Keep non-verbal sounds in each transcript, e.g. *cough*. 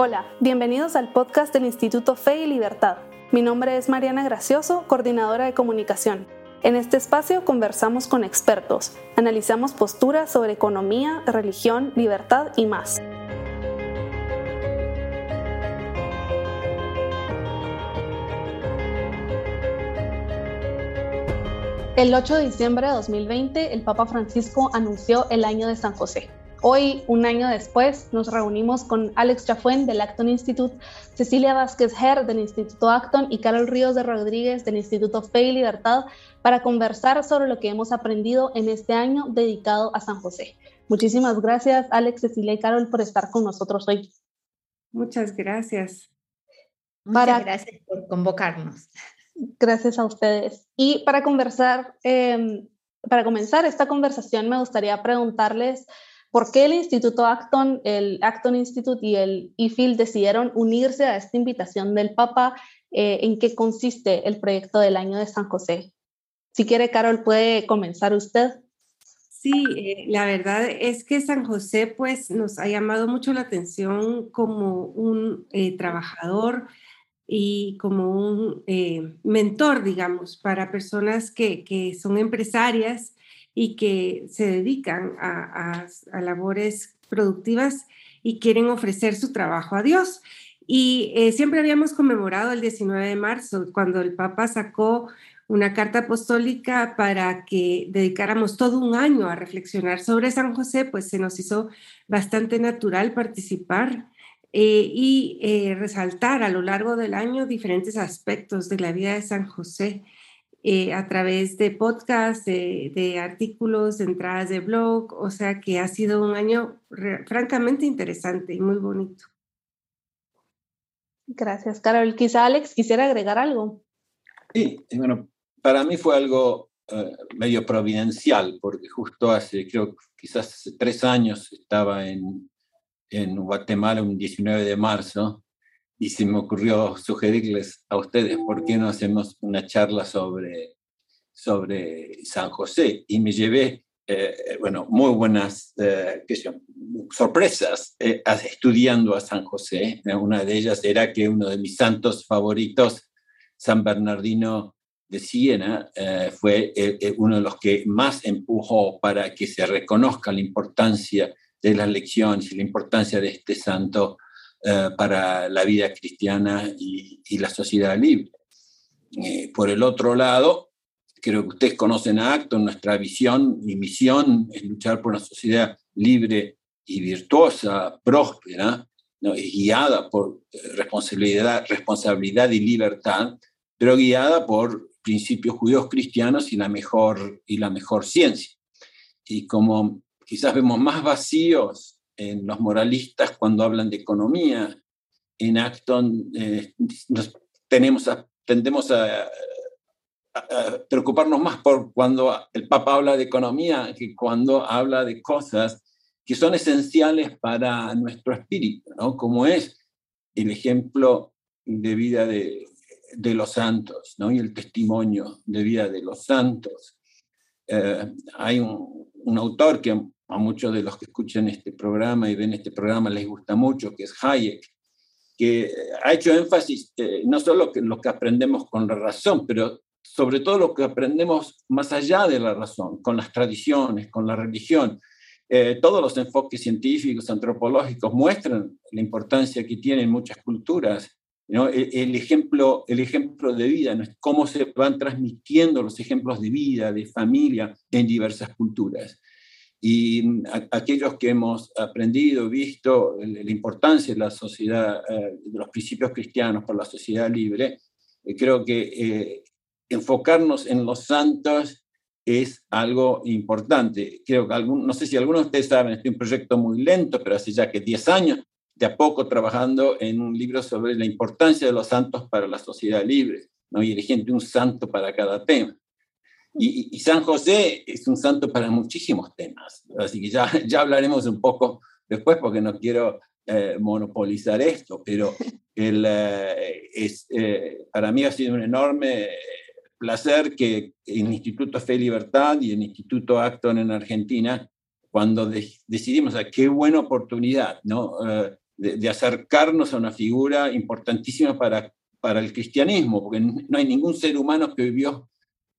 Hola, bienvenidos al podcast del Instituto Fe y Libertad. Mi nombre es Mariana Gracioso, coordinadora de comunicación. En este espacio conversamos con expertos, analizamos posturas sobre economía, religión, libertad y más. El 8 de diciembre de 2020, el Papa Francisco anunció el año de San José. Hoy, un año después, nos reunimos con Alex Chafuen del Acton Institute, Cecilia Vázquez Her del Instituto Acton y Carol Ríos de Rodríguez del Instituto Fe y Libertad para conversar sobre lo que hemos aprendido en este año dedicado a San José. Muchísimas gracias, Alex, Cecilia y Carol, por estar con nosotros hoy. Muchas gracias. Muchas gracias por convocarnos. Gracias a ustedes. Y para conversar, em, para comenzar esta conversación, me gustaría preguntarles ¿Por qué el Instituto Acton, el Acton Institute y el IFIL decidieron unirse a esta invitación del Papa? Eh, ¿En qué consiste el proyecto del año de San José? Si quiere, Carol, puede comenzar usted. Sí, eh, la verdad es que San José pues nos ha llamado mucho la atención como un eh, trabajador y como un mentor, digamos, para personas que, que son empresarias y que se dedican a, labores productivas y quieren ofrecer su trabajo a Dios. Y eh, siempre habíamos conmemorado el 19 de marzo, cuando el Papa sacó una carta apostólica para que dedicáramos todo un año a reflexionar sobre San José, pues se nos hizo bastante natural participar eh, y eh, resaltar a lo largo del año diferentes aspectos de la vida de San José. Eh, a través de podcasts, de, artículos, de entradas de blog, o sea que ha sido un año francamente interesante y muy bonito. Gracias, Carol. Quizá Alex quisiera agregar algo. Sí, bueno, para mí fue algo eh, medio providencial, porque justo hace, creo, quizás hace tres años estaba en, en Guatemala, un 19 de marzo, y se me ocurrió sugerirles a ustedes por qué no hacemos una charla sobre, sobre San José. Y me llevé, eh, bueno, muy buenas eh, sorpresas eh, estudiando a San José. Una de ellas era que uno de mis santos favoritos, San Bernardino de Siena, fue uno de los que más empujó para que se reconozca la importancia de las lecciones y la importancia de este santo eh, para la vida cristiana y, la sociedad libre. Eh, por el otro lado, creo que ustedes conocen a Acton, nuestra visión y misión es luchar por una sociedad libre y virtuosa, próspera, guiada por eh, responsabilidad, responsabilidad y libertad, pero guiada por principios judíos cristianos y la mejor, y la mejor ciencia. Y como quizás vemos más vacíos en los moralistas cuando hablan de economía. En Acton eh, tendemos a, preocuparnos más por cuando el Papa habla de economía que cuando habla de cosas que son esenciales para nuestro espíritu, ¿no? como es el ejemplo de vida de, de los santos ¿no? y el testimonio de vida de los santos. Eh, hay un, autor que a muchos de los que escuchan este programa y ven este programa les gusta mucho, que es Hayek, que ha hecho énfasis eh, no solo en lo que aprendemos con la razón, pero sobre todo lo que aprendemos más allá de la razón, con las tradiciones, con la religión. Eh, todos los enfoques científicos, antropológicos muestran la importancia que tienen muchas culturas. ¿no? El, el, ejemplo, el ejemplo de vida, ¿no? cómo se van transmitiendo los ejemplos de vida, de familia en diversas culturas. Y mm, aquellos que hemos aprendido, visto la importancia de la sociedad, eh, de los principios cristianos por la sociedad libre, eh, creo que eh, enfocarnos en los santos es algo importante. Creo que algún, no sé si algunos de ustedes saben, este es un proyecto muy lento, pero hace ya que 10 años, de a poco trabajando en un libro sobre la importancia de los santos para la sociedad libre, ¿no? y eligiendo un santo para cada tema. Y, San José es un santo para muchísimos temas, así que ya, *laughs* ya hablaremos un poco después porque no quiero eh, monopolizar esto, pero el, eh, es, eh, para mí ha sido un enorme placer que el Instituto Fe y Libertad y el Instituto Acton en Argentina, cuando decidimos, a qué buena oportunidad, ¿no? de, acercarnos a una figura importantísima para, para el cristianismo, porque no hay ningún ser humano que vivió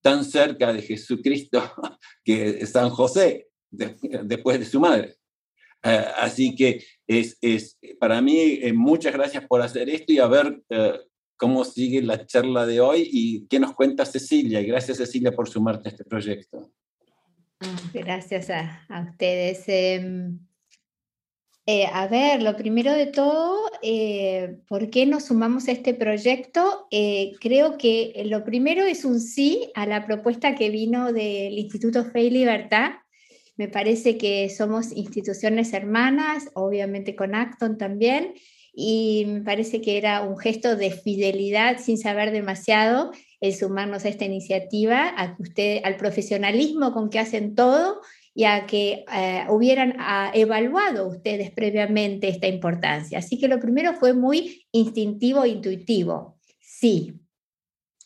tan cerca de Jesucristo *laughs* que San José, después de su madre. Eh, así que es, es para mí, eh, muchas gracias por hacer esto y a ver eh, cómo sigue la charla de hoy y qué nos cuenta Cecilia. Gracias Cecilia por sumarte a este proyecto. Gracias a, a ustedes. Em, eh, a ver, lo primero de todo, eh, ¿por qué nos sumamos a este proyecto? Eh, creo que lo primero es un sí a la propuesta que vino del Instituto Fe y Libertad. Me parece que somos instituciones hermanas, obviamente con Acton también, y me parece que era un gesto de fidelidad sin saber demasiado el sumarnos a esta iniciativa, a usted, al profesionalismo con que hacen todo y que eh, hubieran ah, evaluado ustedes previamente esta importancia. Así que lo primero fue muy instintivo e intuitivo. Sí.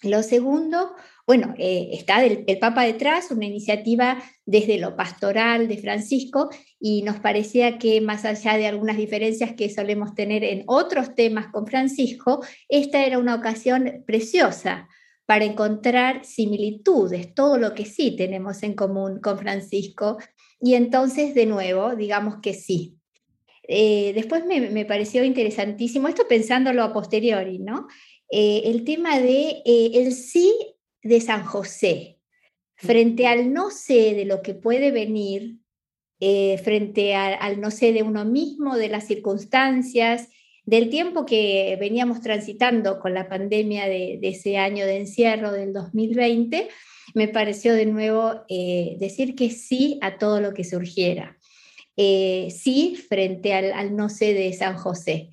Lo segundo, bueno, eh, está el, Papa detrás, una iniciativa desde lo pastoral de Francisco y nos parecía que más allá de algunas diferencias que solemos tener en otros temas con Francisco, esta era una ocasión preciosa para encontrar similitudes, todo lo que sí tenemos en común con Francisco. Y entonces, de nuevo, digamos que sí. Eh, después me, pareció interesantísimo, esto pensándolo a posteriori, ¿no? Eh, el tema de eh, el sí de San José, frente al no sé de lo que puede venir, frente al no sé de uno mismo, de las circunstancias, del tiempo que veníamos transitando con la pandemia de, ese año de encierro del 2020, me pareció de nuevo eh, decir que sí a todo lo que surgiera. Eh, sí frente al, no sé de San José,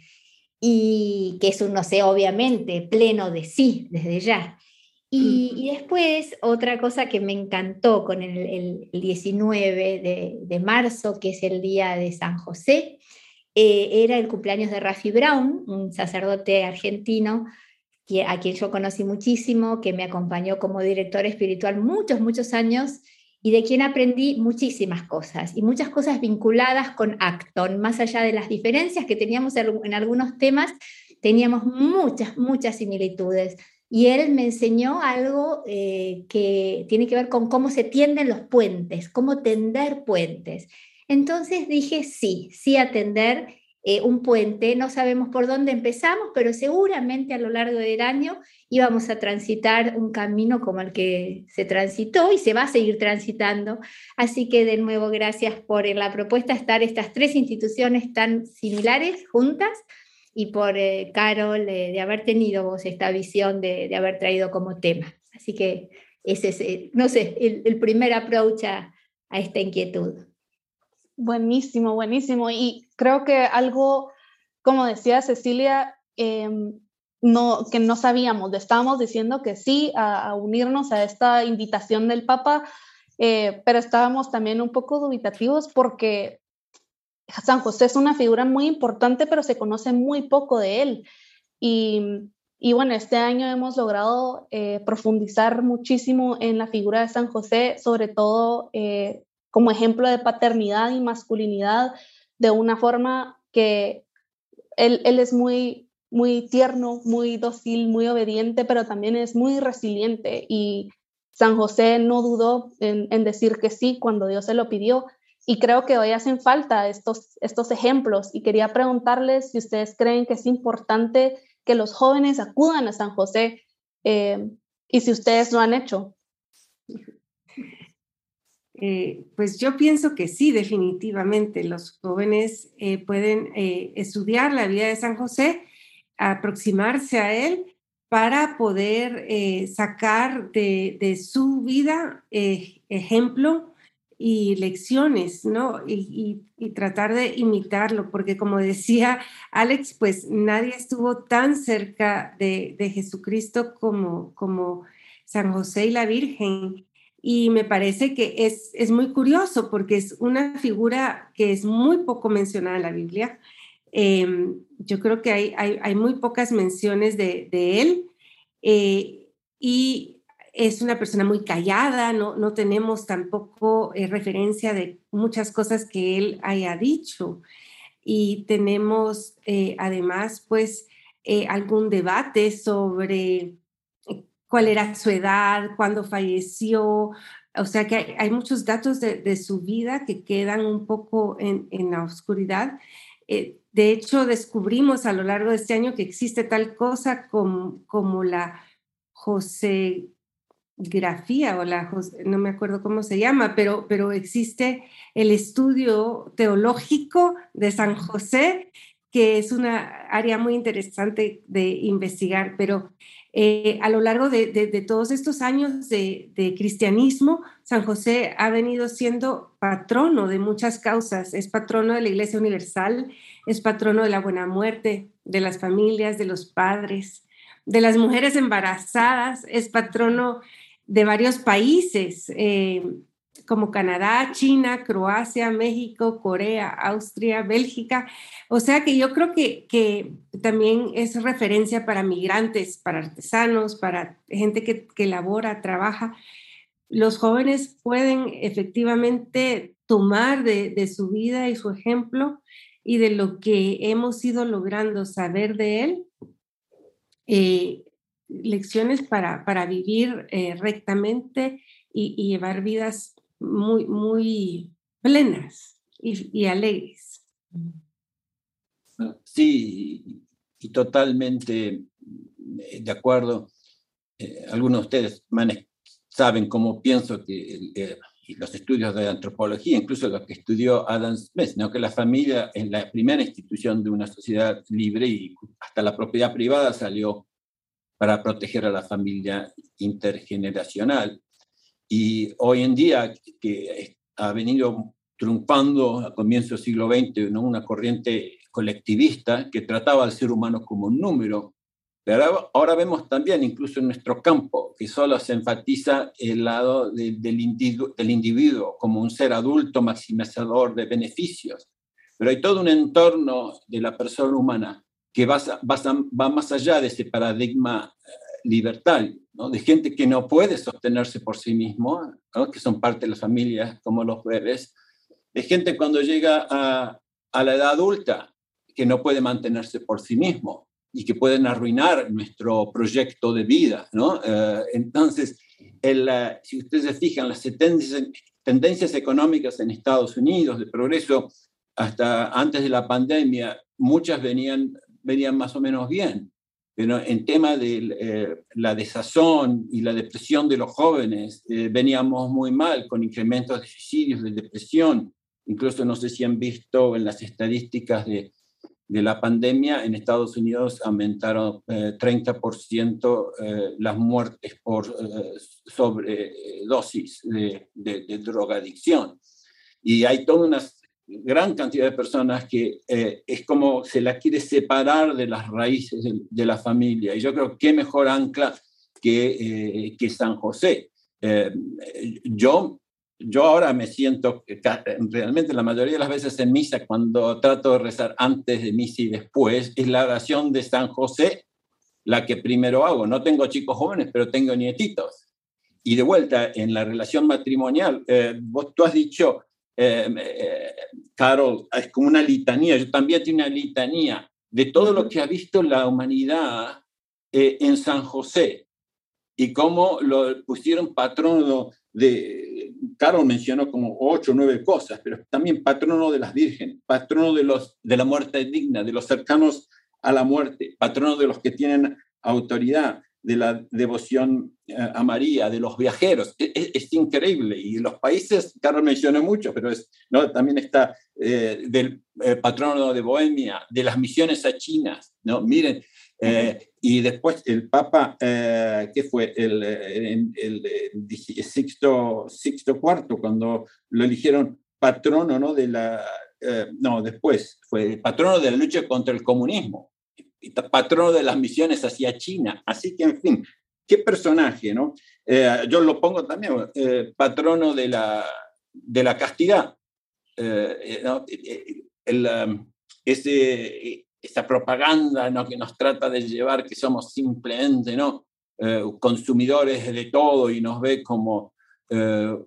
y que es un no sé obviamente pleno de sí desde ya. Y, después otra cosa que me encantó con el, 19 de, de, marzo, que es el día de San José, eh, era el cumpleaños de Rafi Brown, un sacerdote argentino a quien yo conocí muchísimo, que me acompañó como director espiritual muchos, muchos años y de quien aprendí muchísimas cosas y muchas cosas vinculadas con Acton, más allá de las diferencias que teníamos en algunos temas, teníamos muchas, muchas similitudes. Y él me enseñó algo eh, que tiene que ver con cómo se tienden los puentes, cómo tender puentes. Entonces dije sí, sí atender eh, un puente, no sabemos por dónde empezamos, pero seguramente a lo largo del año íbamos a transitar un camino como el que se transitó y se va a seguir transitando. Así que de nuevo, gracias por la propuesta de estar estas tres instituciones tan similares juntas y por, eh, Carol, eh, de haber tenido vos esta visión de, haber traído como tema. Así que ese es, no sé, el, primer approach a esta inquietud. Buenísimo, buenísimo. Y creo que algo, como decía Cecilia, em, no, que no sabíamos, estábamos diciendo que sí a, unirnos a esta invitación del Papa, eh, pero estábamos también un poco dubitativos porque San José es una figura muy importante, pero se conoce muy poco de él. Y, y bueno, este año hemos logrado eh, profundizar muchísimo en la figura de San José, sobre todo eh, como ejemplo de paternidad y masculinidad de una forma que él, es muy, muy tierno, muy dócil, muy obediente, pero también es muy resiliente y San José no dudó en, decir que sí cuando Dios se lo pidió. Y creo que hoy hacen falta estos, estos ejemplos y quería preguntarles si ustedes creen que es importante que los jóvenes acudan a San José eh, y si ustedes lo han hecho. Eh, pues yo pienso que sí, definitivamente. Los jóvenes eh, pueden eh, estudiar la vida de San José, aproximarse a él para poder sacar de, su vida ejemplo y lecciones, ¿no? Y, tratar de imitarlo, porque como decía Alex, pues nadie estuvo tan cerca de, Jesucristo como San José y la Virgen y me parece que es, es, muy curioso porque es una figura que es muy poco mencionada en la Biblia. Em, yo creo que hay, hay, muy pocas menciones de, de él eh, y es una persona muy callada, no, no tenemos tampoco eh, referencia de muchas cosas que él haya dicho. y tenemos además pues algún debate sobre cuál era su edad, cuándo falleció, o sea que hay, muchos datos de, su vida que quedan un poco en, la oscuridad. Eh, de hecho, descubrimos a lo largo de este año que existe tal cosa como, como la Josegrafía o la, no me acuerdo cómo se llama, pero, pero existe el estudio teológico de San José, que es una área muy interesante de investigar, pero eh, a lo largo de, todos estos años de, cristianismo, San José ha venido siendo patrono de muchas causas. Es patrono de la Iglesia Universal, es patrono de la buena muerte, de las familias, de los padres, de las mujeres embarazadas, es patrono de varios países. Eh, como Canadá, China, Croacia, México, Corea, Austria, Bélgica. O sea que yo creo que, que también es referencia para migrantes, para artesanos, para gente que, que labora, trabaja. Los jóvenes pueden efectivamente tomar de, de, su vida y su ejemplo y de lo que hemos ido logrando saber de él, eh, lecciones para, para vivir eh, rectamente y, y, llevar vidas muy, muy plenas y, alegres. Sí, y totalmente eh, de acuerdo. Eh, algunos de ustedes saben cómo pienso que eh, los estudios de antropología, incluso los que estudió Adam Smith, ¿no? que la familia es la primera institución de una sociedad libre y hasta la propiedad privada salió para proteger a la familia intergeneracional. Y hoy en día, que ha venido triunfando a comienzos del siglo XX una corriente colectivista que trataba al ser humano como un número, pero ahora vemos también, incluso en nuestro campo, que solo se enfatiza el lado del, individuo, como un ser adulto maximizador de beneficios. Pero hay todo un entorno de la persona humana que va, va más allá de ese paradigma libertario de gente que no puede sostenerse por sí mismo, que son parte de las familias como los bebés, de gente cuando llega a, la edad adulta que no puede mantenerse por sí mismo y que pueden arruinar nuestro proyecto de vida. ¿no? Eh, entonces, si ustedes se fijan, las tendencias, tendencias económicas en Estados Unidos de progreso hasta antes de la pandemia, muchas venían, venían más o menos bien. Pero en tema de eh, la desazón y la depresión de los jóvenes, eh, veníamos muy mal con incrementos de suicidios, de depresión. Incluso no sé si han visto en las estadísticas de, de la pandemia, en Estados Unidos aumentaron 30% eh, las muertes por sobredosis de, de, de drogadicción. Y hay toda una gran cantidad de personas que eh, es como se la quiere separar de las raíces de, la familia. Y yo creo que mejor ancla que, eh, que San José. Eh, yo, yo ahora me siento realmente la mayoría de las veces en misa, cuando trato de rezar antes de misa y después, es la oración de San José la que primero hago. No tengo chicos jóvenes, pero tengo nietitos. Y de vuelta, en la relación matrimonial, vos, tú has dicho, eh, eh, Carol, es como una litanía, yo también tengo una litanía de todo lo que ha visto la humanidad eh, en San José y cómo lo pusieron patrono de, Carol mencionó como ocho o nueve cosas, pero también patrono de las vírgenes, patrono de, los, de la muerte digna, de los cercanos a la muerte, patrono de los que tienen autoridad, de la devoción eh, a María, de los viajeros. E, e, es, increíble. Y los países, Carlos mencionó mucho, pero es, ¿no? también está eh, del eh, patrono de Bohemia, de las misiones a China. ¿no? Miren, y después el Papa, ¿qué fue? El, el, el, Sixto, Sixto IV, cuando lo eligieron patrono ¿no? de la... no, después fue patrono de la lucha contra el comunismo patrono de las misiones hacia China. Así que, en fin, qué personaje, ¿no? Eh, yo lo pongo también, eh, patrono de la, de la castidad. Eh, el, um, ese, esa propaganda ¿no? que nos trata de llevar que somos simplemente ¿no? consumidores de todo y nos ve como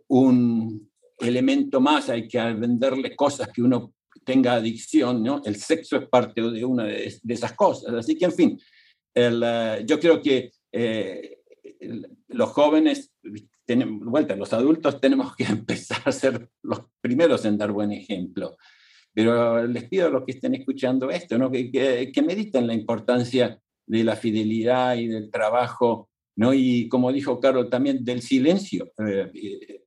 un elemento más, hay que venderle cosas que uno tenga adicción, ¿no? El sexo es parte de una de, esas cosas. Así que, en fin, el, yo creo que los jóvenes, tenemos, vuelta, los adultos tenemos que *laughs* empezar a ser los primeros en dar buen ejemplo. Pero les pido a los que estén escuchando esto, ¿no? que, que, mediten la importancia de la fidelidad y del trabajo, ¿no? y como dijo Carlos, también del silencio eh, eh,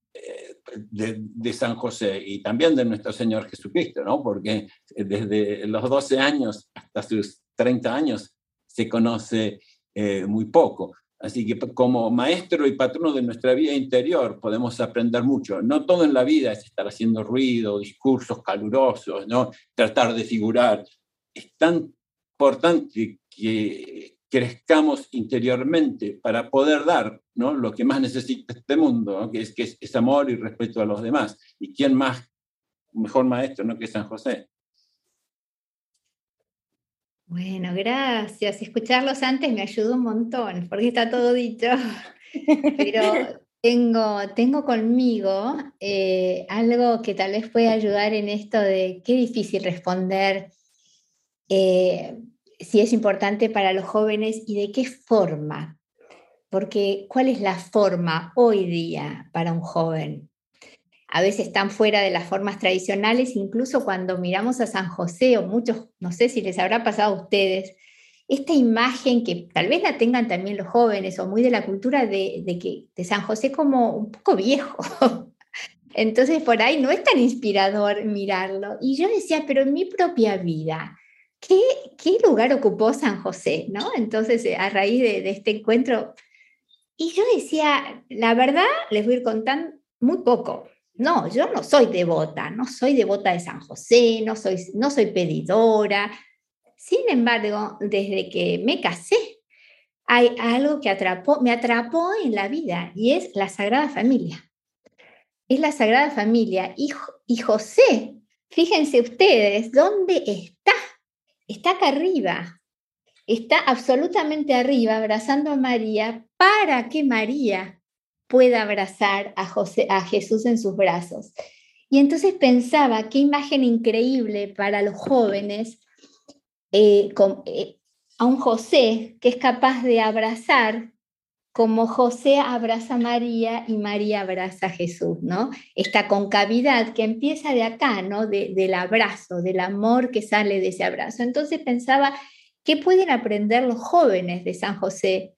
de, San José y también de nuestro Señor Jesucristo, ¿no? porque desde los 12 años hasta sus 30 años se conoce eh, muy poco. Así que como maestro y patrono de nuestra vida interior podemos aprender mucho. No todo en la vida es estar haciendo ruido, discursos calurosos, ¿no? tratar de figurar. Es tan importante que crezcamos interiormente para poder dar ¿no? lo que más necesita este mundo, que, es, que es, amor y respeto a los demás. ¿Y quién más, mejor maestro ¿no? que San José? Bueno, gracias. Escucharlos antes me ayudó un montón, porque está todo dicho. *laughs* Pero tengo, tengo conmigo eh, algo que tal vez pueda ayudar en esto de qué difícil responder eh, si es importante para los jóvenes y de qué forma. Porque, ¿cuál es la forma hoy día para un joven? a veces están fuera de las formas tradicionales, incluso cuando miramos a San José o muchos, no sé si les habrá pasado a ustedes, esta imagen que tal vez la tengan también los jóvenes o muy de la cultura de, que, de San José como un poco viejo. *laughs* Entonces por ahí no es tan inspirador mirarlo. Y yo decía, pero en mi propia vida, ¿qué, lugar ocupó San José? ¿no? Entonces eh, a raíz de, de este encuentro, y yo decía, la verdad, les voy a ir contando muy poco, no, yo no soy devota, no soy devota de San José, no soy, no soy pedidora. Sin embargo, desde que me casé, hay algo que atrapó, me atrapó en la vida y es la Sagrada Familia. Es la Sagrada Familia. Y, y José, fíjense ustedes, ¿dónde está? Está acá arriba. Está absolutamente arriba, abrazando a María, para que María pueda abrazar a, José, a Jesús en sus brazos. Y entonces pensaba, qué imagen increíble para los jóvenes, eh, eh, a un José que es capaz de abrazar como José abraza a María y María abraza a Jesús, ¿no? Esta concavidad que empieza de acá, ¿no? del abrazo, del amor que sale de ese abrazo. Entonces pensaba, ¿qué pueden aprender los jóvenes de San José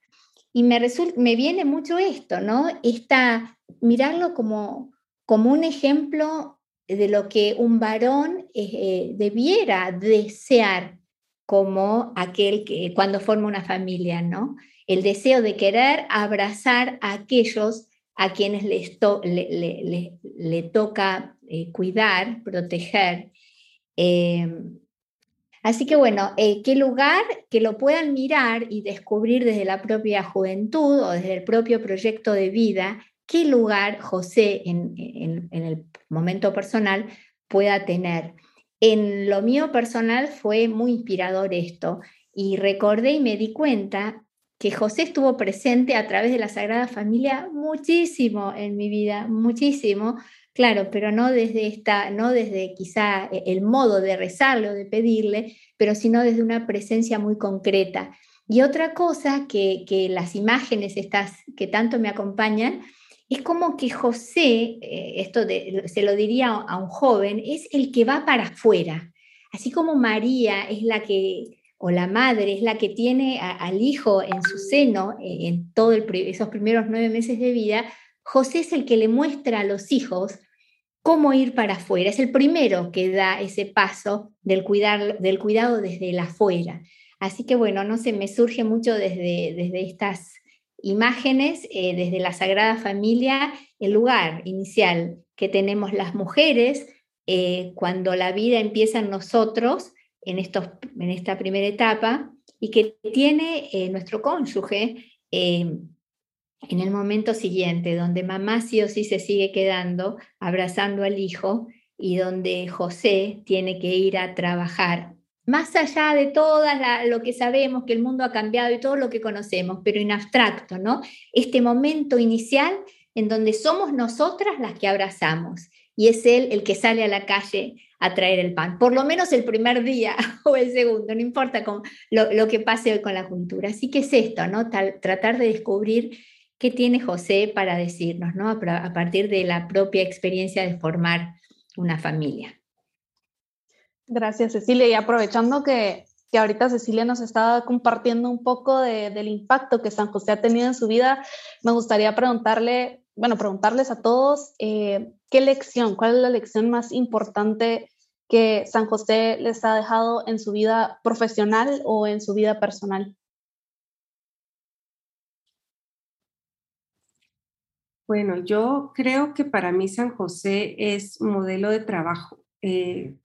y me, me viene mucho esto, ¿no? Esta, mirarlo como, como un ejemplo de lo que un varón eh, eh, debiera desear como aquel que cuando forma una familia, ¿no? El deseo de querer abrazar a aquellos a quienes les le, toca eh, cuidar, proteger. Así que bueno, eh, qué lugar que lo puedan mirar y descubrir desde la propia juventud o desde el propio proyecto de vida, qué lugar José en, el momento personal pueda tener. En lo mío personal fue muy inspirador esto y recordé y me di cuenta que José estuvo presente a través de la Sagrada Familia muchísimo en mi vida, muchísimo, Claro, pero no desde esta, no desde quizá e, el modo de rezarle o de pedirle, pero sino desde una presencia muy concreta. Y otra cosa que, las imágenes estas que tanto me acompañan, es como que José, eh, esto se lo diría a un joven, es el que va para afuera. Así como María es la que, o la madre es la que tiene al hijo en su seno eh, en todos esos primeros nueve meses de vida, José es el que le muestra a los hijos cómo ir para afuera. Es el primero que da ese paso del, cuidar, del cuidado desde el afuera. Así que bueno, no se me surge mucho desde, desde estas imágenes, eh, desde la Sagrada Familia, el lugar inicial que tenemos las mujeres eh, cuando la vida empieza en nosotros, en, estos, en esta primera etapa, y que tiene eh, nuestro cónyuge en el momento siguiente, donde mamá sí o sí se sigue quedando abrazando al hijo y donde José tiene que ir a trabajar, más allá de todo lo que sabemos, que el mundo ha cambiado y todo lo que conocemos, pero en abstracto, ¿no? Este momento inicial en donde somos nosotras las que abrazamos y es él el que sale a la calle a traer el pan, por lo menos el primer día *laughs* o el segundo, no importa con lo, que pase hoy con la cultura. Así que es esto, ¿no? tratar de descubrir qué tiene José para decirnos, ¿no? A, partir de la propia experiencia de formar una familia. Gracias, Cecilia. Y aprovechando que, que ahorita Cecilia nos estaba compartiendo un poco del impacto que San José ha tenido en su vida, me gustaría preguntarle, bueno, preguntarles a todos, eh, ¿qué lección, cuál es la lección más importante que San José les ha dejado en su vida profesional o en su vida personal? Bueno, yo creo que para mí San José es un modelo de trabajo. Eh,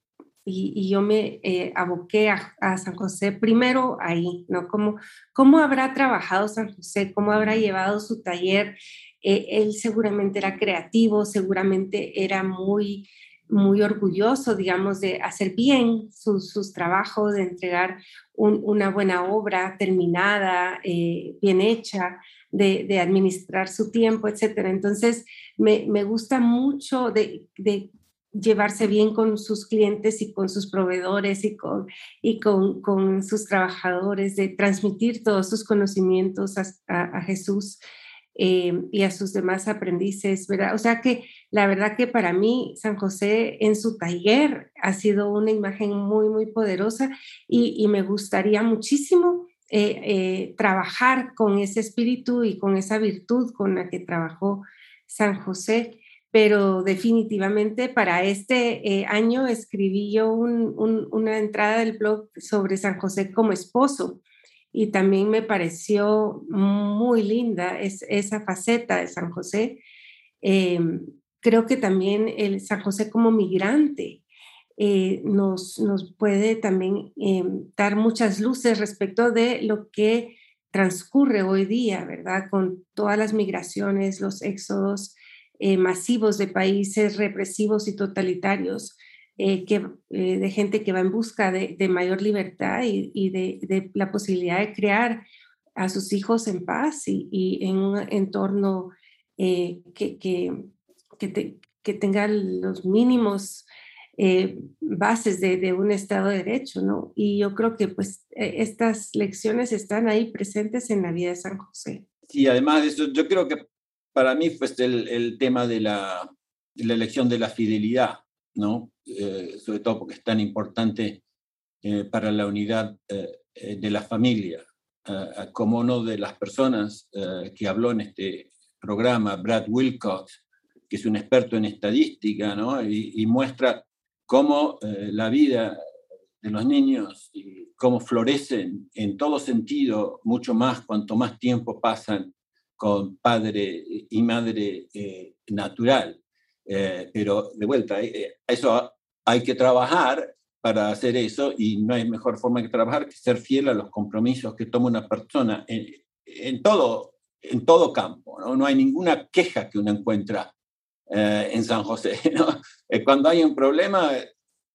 y, yo me eh, aboqué a, San José primero ahí, ¿no? ¿Cómo, ¿Cómo habrá trabajado San José? ¿Cómo habrá llevado su taller? Eh, él seguramente era creativo, seguramente era muy, muy orgulloso, digamos, de hacer bien sus trabajos, de entregar una buena obra terminada, bien hecha de, administrar su tiempo, etcétera. Entonces, me, gusta mucho de, llevarse bien con sus clientes y con sus proveedores y con, y con, sus trabajadores, de transmitir todos sus conocimientos a, Jesús eh, y a sus demás aprendices, ¿verdad? O sea que la verdad que para mí San José en su taller ha sido una imagen muy, muy poderosa y, y me gustaría muchísimo eh, eh, trabajar con ese espíritu y con esa virtud con la que trabajó San José. Pero definitivamente para este eh, año escribí yo una entrada del blog sobre San José como esposo y también me pareció muy linda esa faceta de San José. creo que también el San José como migrante, eh, nos, nos, puede también eh, dar muchas luces respecto de lo que transcurre hoy día, ¿verdad? Con todas las migraciones, los éxodos eh, masivos de países represivos y totalitarios, que, de gente que va en busca de, mayor libertad y, de, la posibilidad de crear a sus hijos en paz y, en un entorno que, que, que tenga los mínimos eh, bases de, un Estado de Derecho, ¿no? Y yo creo que pues e, estas lecciones están ahí presentes en la vida de San José. Sí, además de eso, yo creo que para mí pues el, el tema de la, la, elección de la fidelidad, ¿no? Eh, sobre todo porque es tan importante eh, para la unidad de la familia, como uno de las personas que habló en este programa, Brad Wilcox, que es un experto en estadística, ¿no? y, muestra cómo eh, la vida de los niños cómo florecen en todo sentido mucho más cuanto más tiempo pasan con padre y madre eh, natural. Eh, pero de vuelta, eso hay que trabajar para hacer eso y no hay mejor forma que trabajar que ser fiel a los compromisos que toma una persona en, todo, en todo campo. ¿no? no hay ninguna queja que uno encuentra eh, en San José. *laughs* Eh, cuando hay un problema,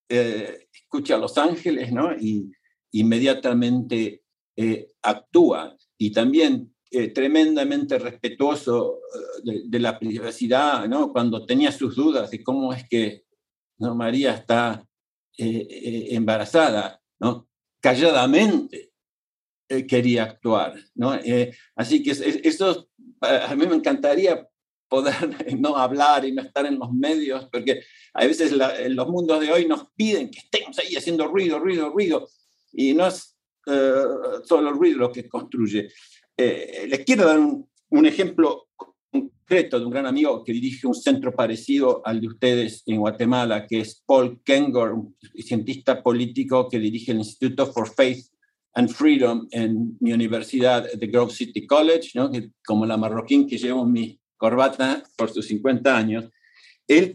eh, escucha a los ángeles ¿no? y inmediatamente actúa. Y también tremendamente respetuoso de, la privacidad, ¿no? cuando tenía sus dudas de cómo es que ¿no? María está embarazada, ¿no? calladamente quería actuar. ¿no? así que eso, a mí me encantaría poder *laughs* no hablar y no estar en los medios, porque a veces en los mundos de hoy nos piden que estemos ahí haciendo ruido, ruido, ruido, y no es eh, solo el ruido lo que construye. Eh, les quiero dar un, un, ejemplo concreto de un gran amigo que dirige un centro parecido al de ustedes en Guatemala, que es Paul Kengor, un cientista político que dirige el Instituto for Faith and Freedom en mi universidad, de Grove City College, ¿no? que, como la marroquín que llevo mi Corbata por sus 50 años. Él,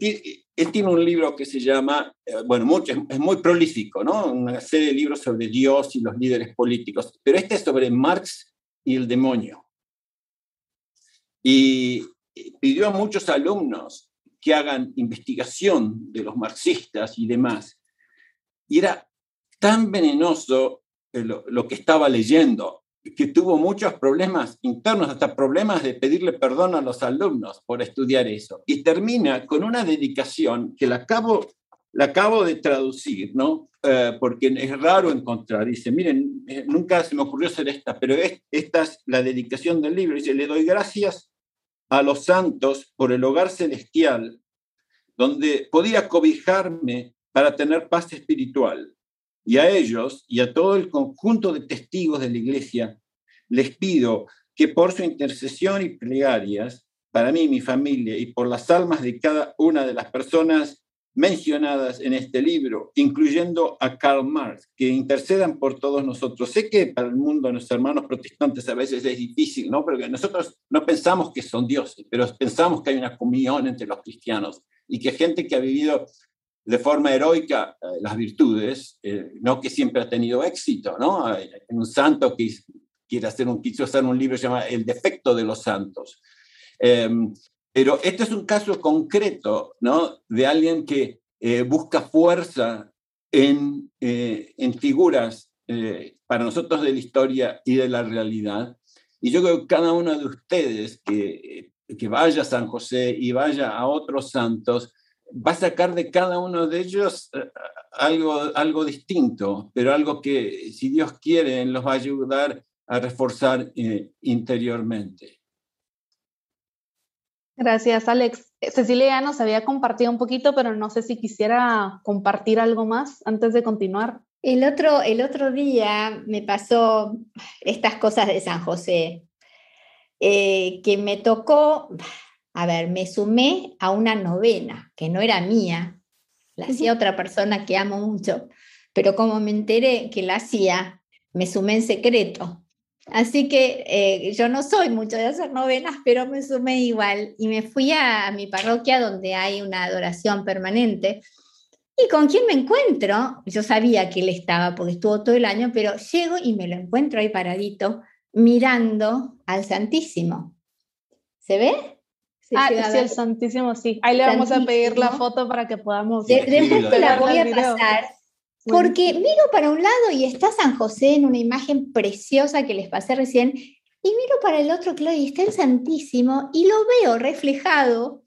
él tiene un libro que se llama, eh, bueno, mucho, es muy prolífico, ¿no? Una serie de libros sobre Dios y los líderes políticos, pero este es sobre Marx y el demonio. Y pidió a muchos alumnos que hagan investigación de los marxistas y demás. Y era tan venenoso eh, lo, lo que estaba leyendo que tuvo muchos problemas internos, hasta problemas de pedirle perdón a los alumnos por estudiar eso. Y termina con una dedicación que la acabo la acabo de traducir, ¿no? Eh, porque es raro encontrar. Dice, miren, eh, nunca se me ocurrió hacer esta, pero esta es la dedicación del libro. Dice, le doy gracias a los santos por el hogar celestial, donde podía cobijarme para tener paz espiritual. Y a ellos y a todo el conjunto de testigos de la iglesia, les pido que por su intercesión y plegarias, para mí, mi familia y por las almas de cada una de las personas mencionadas en este libro, incluyendo a Karl Marx, que intercedan por todos nosotros. Sé que para el mundo, nuestros hermanos protestantes a veces es difícil, ¿no? Porque nosotros no pensamos que son dioses, pero pensamos que hay una comunión entre los cristianos y que gente que ha vivido de forma heroica eh, las virtudes, eh, no que siempre ha tenido éxito, ¿no? Hay un santo que quiere hacer un, quiso hacer un libro llamado El defecto de los santos. Em, pero este es un caso concreto, ¿no? De alguien que eh, busca fuerza en, eh, en figuras eh, para nosotros de la historia y de la realidad. Y yo creo que cada uno de ustedes que, que vaya a San José y vaya a otros santos, va a sacar de cada uno de ellos algo, algo distinto, pero algo que, si Dios quiere, los va a ayudar a reforzar interiormente. Gracias, Alex. Cecilia ya nos había compartido un poquito, pero no sé si quisiera compartir algo más antes de continuar. El otro, el otro día me pasó estas cosas de San José, eh, que me tocó, a ver, me sumé a una novena, que no era mía, la hacía otra persona que amo mucho, pero como me enteré que la hacía, me sumé en secreto Así que eh, yo no soy mucho de hacer novenas, pero me sumé igual y me fui a, mi parroquia donde hay una adoración permanente. ¿Y con quién me encuentro? Yo sabía que él estaba porque estuvo todo el año, pero llego y me lo encuentro ahí paradito, mirando al Santísimo. ¿Se ve? ah, sí, el Santísimo, sí. Ahí le vamos a pedir la foto para que podamos. después te la voy a pasar porque miro para un lado y está San José en una imagen preciosa que les pasé recién, y miro para el otro, claro, y está el Santísimo, y lo veo reflejado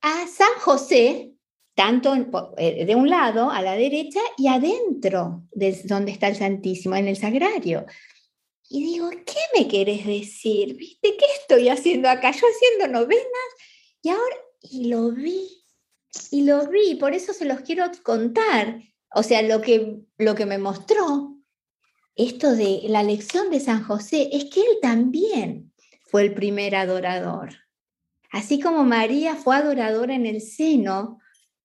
a San José, tanto eh, de un lado, a la derecha, y adentro de donde está el Santísimo, en el sagrario. Y digo, ¿qué me querés decir? ¿Viste qué estoy haciendo acá? Yo haciendo novenas y ahora, y lo vi, y lo vi, por eso se los quiero contar. O sea, lo que, lo que me mostró esto de la lección de San José es que él también fue el primer adorador. Así como María fue adoradora en el seno,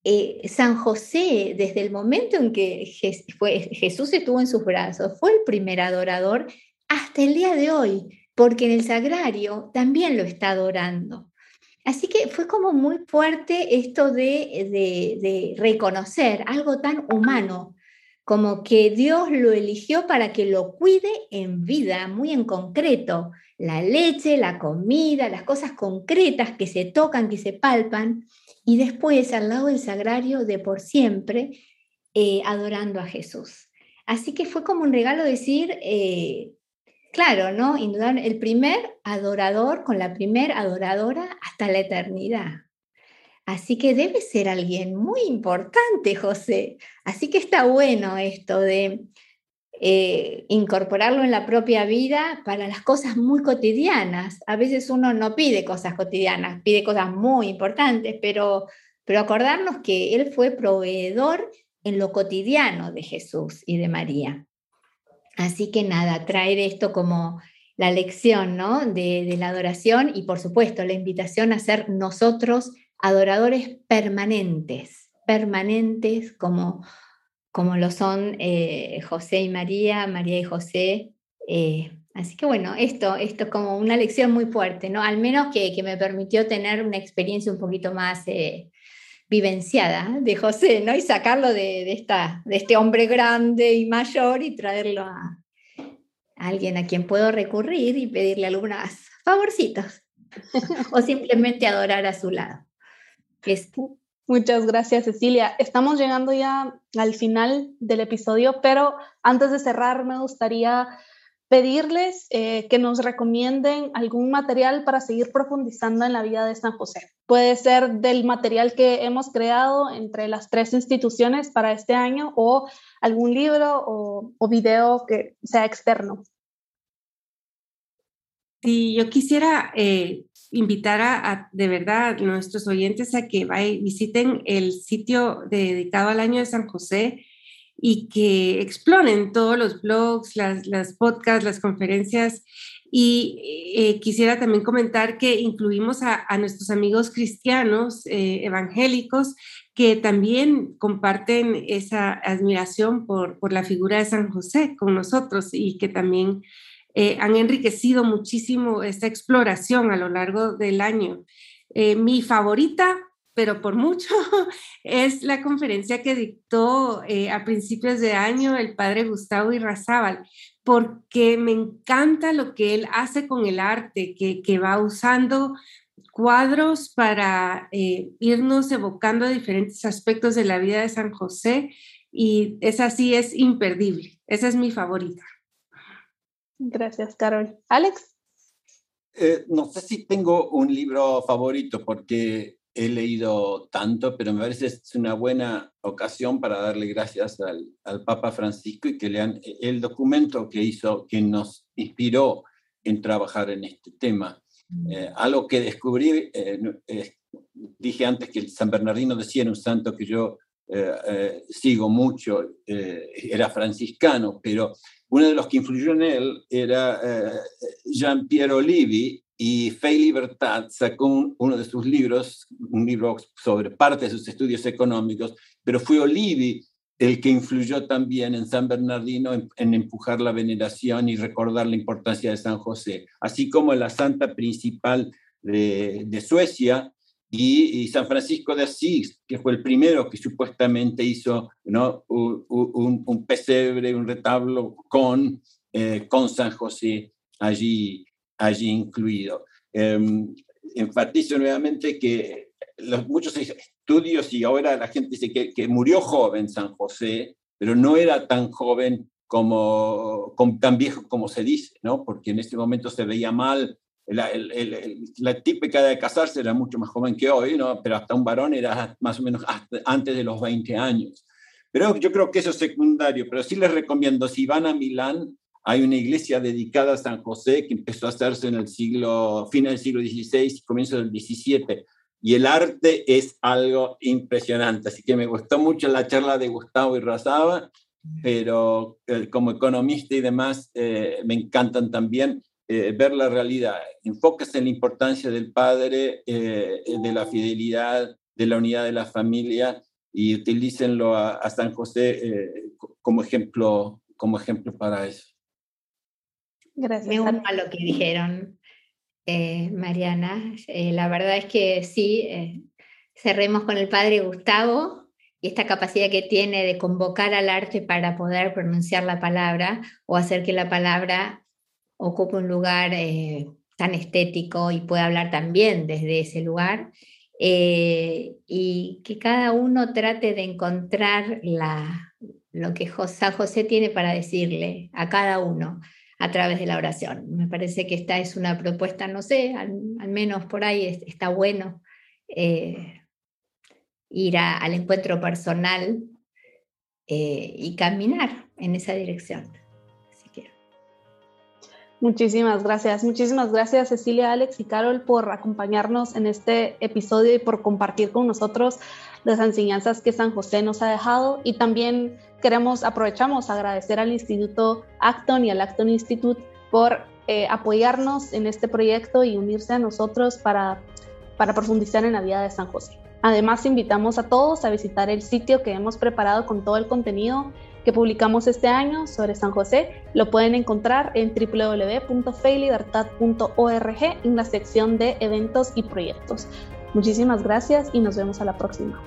eh, San José, desde el momento en que Jesús estuvo en sus brazos, fue el primer adorador hasta el día de hoy, porque en el sagrario también lo está adorando. Así que fue como muy fuerte esto de, reconocer algo tan humano, como que Dios lo eligió para que lo cuide en vida, muy en concreto. La leche, la comida, las cosas concretas que se tocan, que se palpan, y después al lado del sagrario de por siempre, eh, adorando a Jesús. Así que fue como un regalo decir, eh, Claro, ¿no? Indudable, el primer adorador con la primer adoradora hasta la eternidad. Así que debe ser alguien muy importante, José. Así que está bueno esto de eh, incorporarlo en la propia vida para las cosas muy cotidianas. A veces uno no pide cosas cotidianas, pide cosas muy importantes, pero, pero acordarnos que Él fue proveedor en lo cotidiano de Jesús y de María. Así que nada, traer esto como la lección ¿no? de, la adoración y por supuesto la invitación a ser nosotros adoradores permanentes, permanentes como, como lo son eh, José y María, María y José. Eh, así que bueno, esto, esto es como una lección muy fuerte, ¿no? Al menos que, me permitió tener una experiencia un poquito más eh, vivenciada de José, ¿no? Y sacarlo de, esta, de este hombre grande y mayor y traerlo a, alguien a quien puedo recurrir y pedirle algunos favorcitos *laughs* o simplemente adorar a su lado. Muchas gracias, Cecilia. Estamos llegando ya al final del episodio, pero antes de cerrar me gustaría pedirles eh, que nos recomienden algún material para seguir profundizando en la vida de San José. Puede ser del material que hemos creado entre las tres instituciones para este año o algún libro o, o video que sea externo. Sí, yo quisiera eh, invitar a, de verdad a nuestros oyentes a que visiten el sitio dedicado al año de San José y que exploren todos los blogs, las, podcasts, las conferencias. Y eh, quisiera también comentar que incluimos a, nuestros amigos cristianos eh, evangélicos que también comparten esa admiración por, por la figura de San José con nosotros y que también eh, han enriquecido muchísimo esta exploración a lo largo del año. Mi favorita, pero por mucho, *laughs* es la conferencia que dictó eh, a principios de año el padre Gustavo Irrazábal, porque me encanta lo que él hace con el arte, que, que va usando cuadros para irnos evocando diferentes aspectos de la vida de San José y esa sí es imperdible, esa es mi favorita. Gracias, Carol. Alex. Eh, no sé si tengo un libro favorito porque he leído tanto, pero me parece que es una buena ocasión para darle gracias al, al, Papa Francisco y que lean el documento que hizo, que nos inspiró en trabajar en este tema. Mm. Eh, algo que descubrí, eh, dije antes que el San Bernardino decía en un santo que yo sigo mucho, era franciscano, pero uno de los que influyó en él era eh, Jean Pierre Olivi y Fe y Libertad sacó uno de sus libros, un libro sobre parte de sus estudios económicos, pero fue Olivi el que influyó también en San Bernardino en, empujar la veneración y recordar la importancia de San José, así como la santa principal de, de Suecia, y, San Francisco de Asís, que fue el primero que supuestamente hizo ¿no? un, un, pesebre, un retablo con, eh, con San José allí, allí incluido. Em, enfatizo nuevamente que muchos estudios y ahora la gente dice que, murió joven San José, pero no era tan joven como, tan viejo como se dice, ¿no? porque en este momento se veía mal la, la, típica de casarse era mucho más joven que hoy, ¿no? pero hasta un varón era más o menos antes de los 20 años. Pero yo creo que eso es secundario, pero sí les recomiendo, si van a Milán, hay una iglesia dedicada a San José que empezó a hacerse en el siglo, fin del siglo XVI y comienzo del XVII. Y el arte es algo impresionante. Así que me gustó mucho la charla de Gustavo y Razaba, pero eh, como economista y demás, eh, me encantan también. Eh, ver la realidad. Enfóquese en la importancia del padre, eh, de la fidelidad, de la unidad de la familia y utilícenlo a, San José eh, como, ejemplo, como ejemplo para eso. Gracias. Me uno a lo que dijeron, Mariana. la verdad es que sí, cerremos con el padre Gustavo y esta capacidad que tiene de convocar al arte para poder pronunciar la palabra o hacer que la palabra ocupe un lugar eh, tan estético y puede hablar también desde ese lugar. Eh, y que cada uno trate de encontrar la, lo que San José tiene para decirle a cada uno a través de la oración. Me parece que esta es una propuesta, no sé, al, menos por ahí está bueno eh, ir al encuentro personal y caminar en esa dirección. Muchísimas gracias. Muchísimas gracias Cecilia, Alex y Carol por acompañarnos en este episodio y por compartir con nosotros las enseñanzas que San José nos ha dejado. Y también queremos, aprovechamos agradecer al Instituto Acton y al Acton Institute por eh, apoyarnos en este proyecto y unirse a nosotros para, para profundizar en la vida de San José. Además, invitamos a todos a visitar el sitio que hemos preparado con todo el contenido que publicamos este año sobre San José. Lo pueden encontrar en www.feilibertad.org en la sección de eventos y proyectos. Muchísimas gracias y nos vemos a la próxima.